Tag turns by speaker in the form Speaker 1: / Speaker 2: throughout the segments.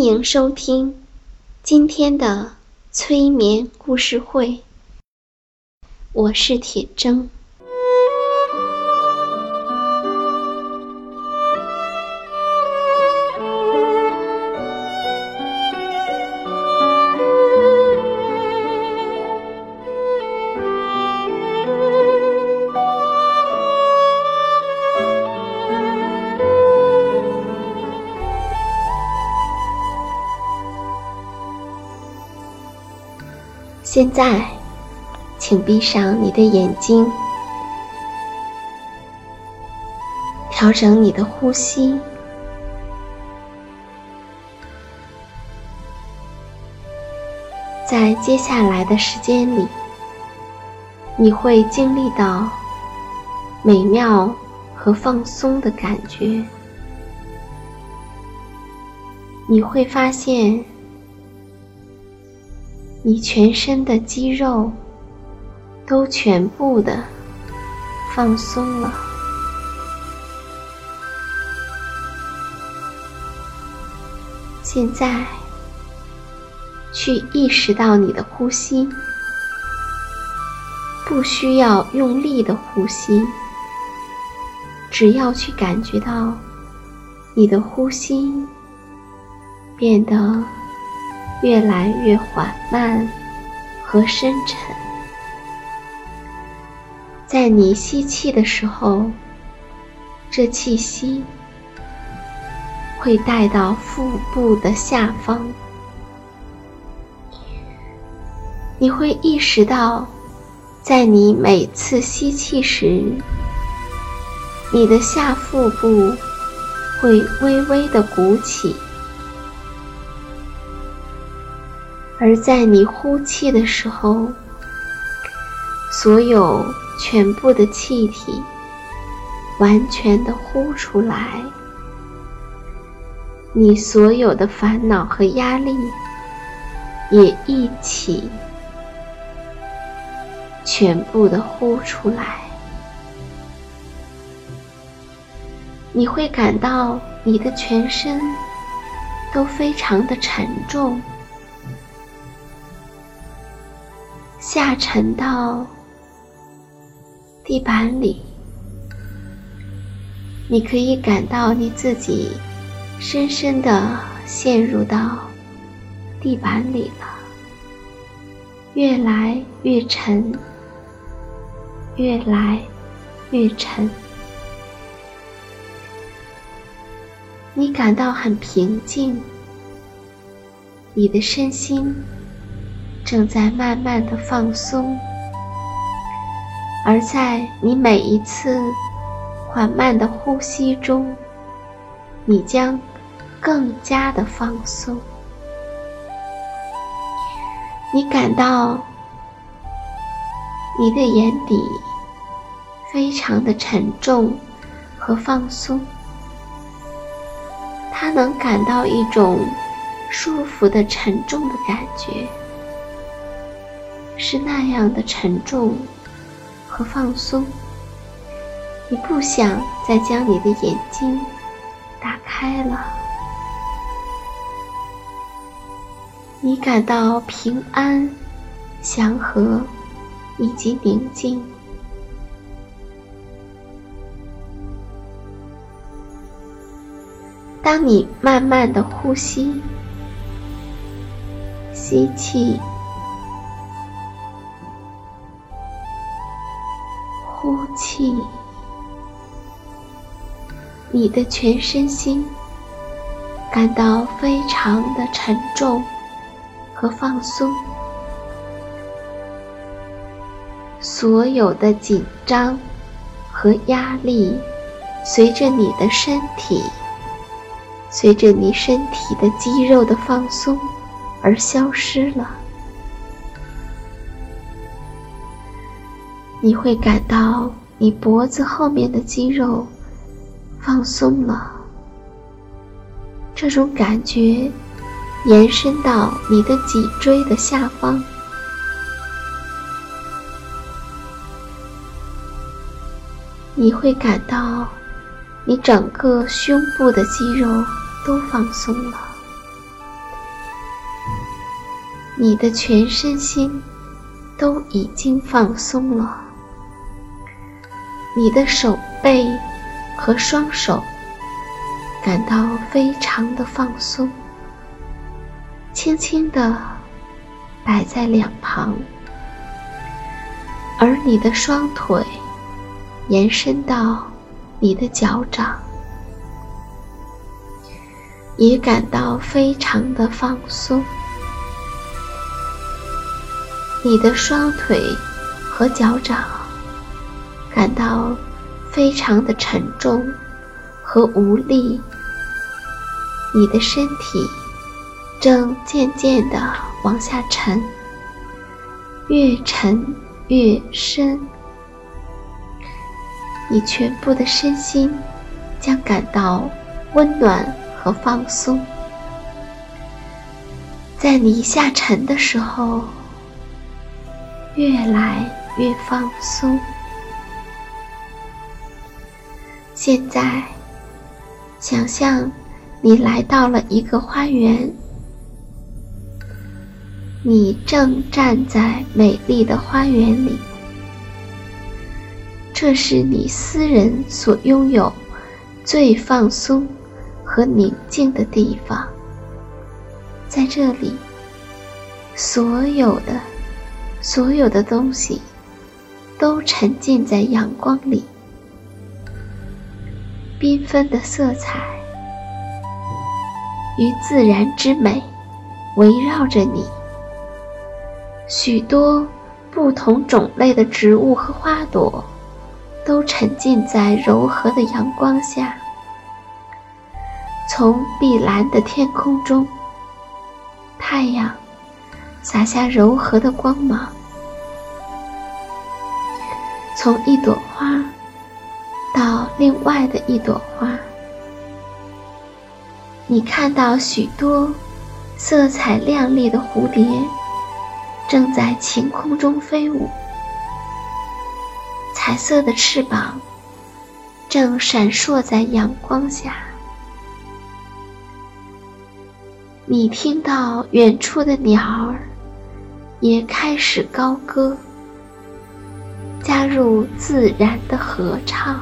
Speaker 1: 欢迎收听今天的催眠故事会，我是铁铮。现在，请闭上你的眼睛，调整你的呼吸。在接下来的时间里，你会经历到美妙和放松的感觉。你会发现。你全身的肌肉都全部的放松了。现在，去意识到你的呼吸，不需要用力的呼吸，只要去感觉到你的呼吸变得。越来越缓慢和深沉，在你吸气的时候，这气息会带到腹部的下方，你会意识到，在你每次吸气时，你的下腹部会微微的鼓起。而在你呼气的时候，所有全部的气体完全的呼出来，你所有的烦恼和压力也一起全部的呼出来，你会感到你的全身都非常的沉重。下沉到地板里，你可以感到你自己深深的陷入到地板里了，越来越沉，越来越沉。你感到很平静，你的身心。正在慢慢的放松，而在你每一次缓慢的呼吸中，你将更加的放松。你感到你的眼底非常的沉重和放松，他能感到一种舒服的沉重的感觉。是那样的沉重和放松，你不想再将你的眼睛打开了。你感到平安、祥和以及宁静。当你慢慢的呼吸，吸气，你的全身心感到非常的沉重和放松，所有的紧张和压力随着你的身体。随着你身体的肌肉的放松而消失了，你会感到你脖子后面的肌肉放松了。这种感觉延伸到你的脊椎的下方，你会感到你整个胸部的肌肉。都放松了，你的全身心都已经放松了，你的手背和双手感到非常的放松，轻轻的摆在两旁，而你的双腿延伸到你的脚掌。也感到非常的放松，你的双腿和脚掌感到非常的沉重和无力，你的身体正渐渐的往下沉，越沉越深，你全部的身心将感到温暖。和放松，在你下沉的时候，越来越放松。现在，想象你来到了一个花园，你正站在美丽的花园里，这是你私人所拥有最放松。和宁静的地方，在这里，所有的、所有的东西都沉浸在阳光里，缤纷的色彩与自然之美围绕着你，许多不同种类的植物和花朵都沉浸在柔和的阳光下。从碧蓝的天空中，太阳洒下柔和的光芒。从一朵花另外的一朵花，你看到许多色彩亮丽的蝴蝶正在晴空中飞舞，彩色的翅膀正闪烁在阳光下。你听到远处的鸟儿也开始高歌，加入自然的合唱。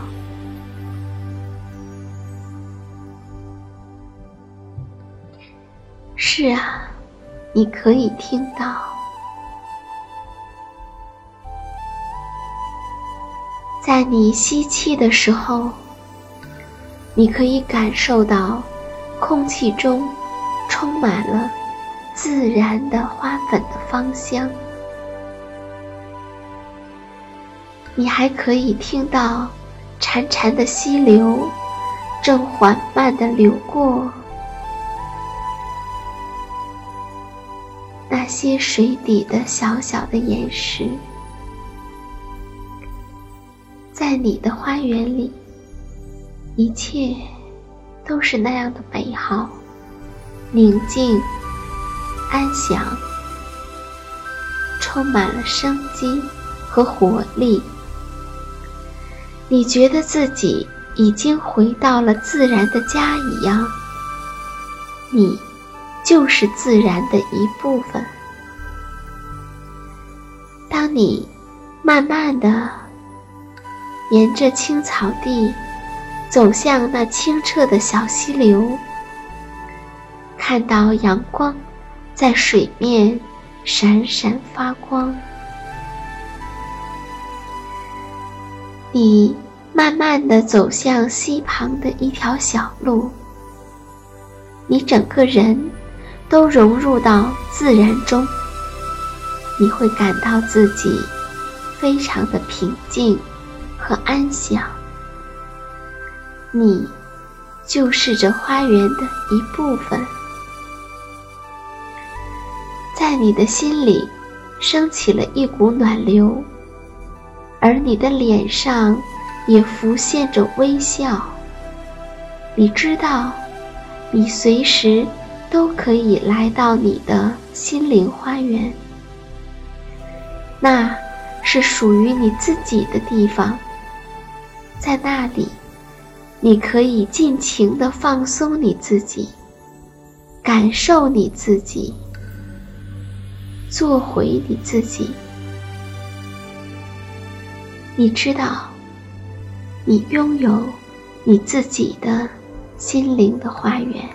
Speaker 1: 是啊，你可以听到，在你吸气的时候，你可以感受到空气中。充满了自然的花粉的芳香，你还可以听到潺潺的溪流正缓慢的流过些水底的小小的岩石，在你的花园里，一切都是那样的美好。宁静、安详，充满了生机和活力。你觉得自己已经回到了自然的家一样，你就是自然的一部分。你慢慢的沿着青草地走向那清澈的小溪流，看到阳光在水面闪闪发光。你慢慢的走向溪旁的一条小路，你整个人都融入到自然中，你会感到自己非常的平静和安详。你就是这花园的一部分，在你的心里升起了一股暖流。而你的脸上也浮现着微笑。你知道，你随时都可以来到你的心灵花园，那是属于你自己的地方。在那里，你可以尽情的放松你自己，感受你自己，做回你自己。你知道，你拥有你自己的心灵的花园。